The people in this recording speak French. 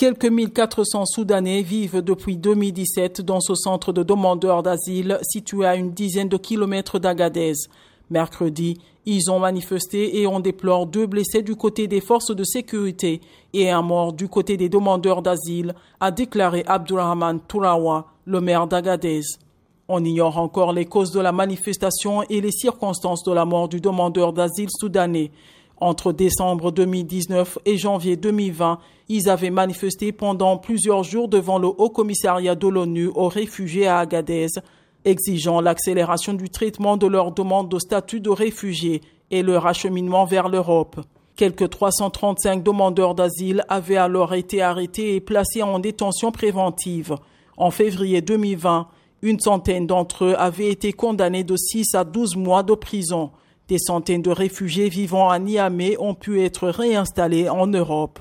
Quelques 1400 Soudanais vivent depuis 2017 dans ce centre de demandeurs d'asile situé à une dizaine de kilomètres d'Agadez. Mercredi, ils ont manifesté et on déplore deux blessés du côté des forces de sécurité et un mort du côté des demandeurs d'asile, a déclaré Abdurrahman Tourawa, le maire d'Agadez. On ignore encore les causes de la manifestation et les circonstances de la mort du demandeur d'asile soudanais. Entre décembre 2019 et janvier 2020, ils avaient manifesté pendant plusieurs jours devant le Haut Commissariat de l'ONU aux réfugiés à Agadez exigeant l'accélération du traitement de leur demande de statut de réfugiés et leur acheminement vers l'Europe. Quelques 335 demandeurs d'asile avaient alors été arrêtés et placés en détention préventive. En février 2020, une centaine d'entre eux avaient été condamnés de 6 à 12 mois de prison. Des centaines de réfugiés vivant à Niamey ont pu être réinstallés en Europe.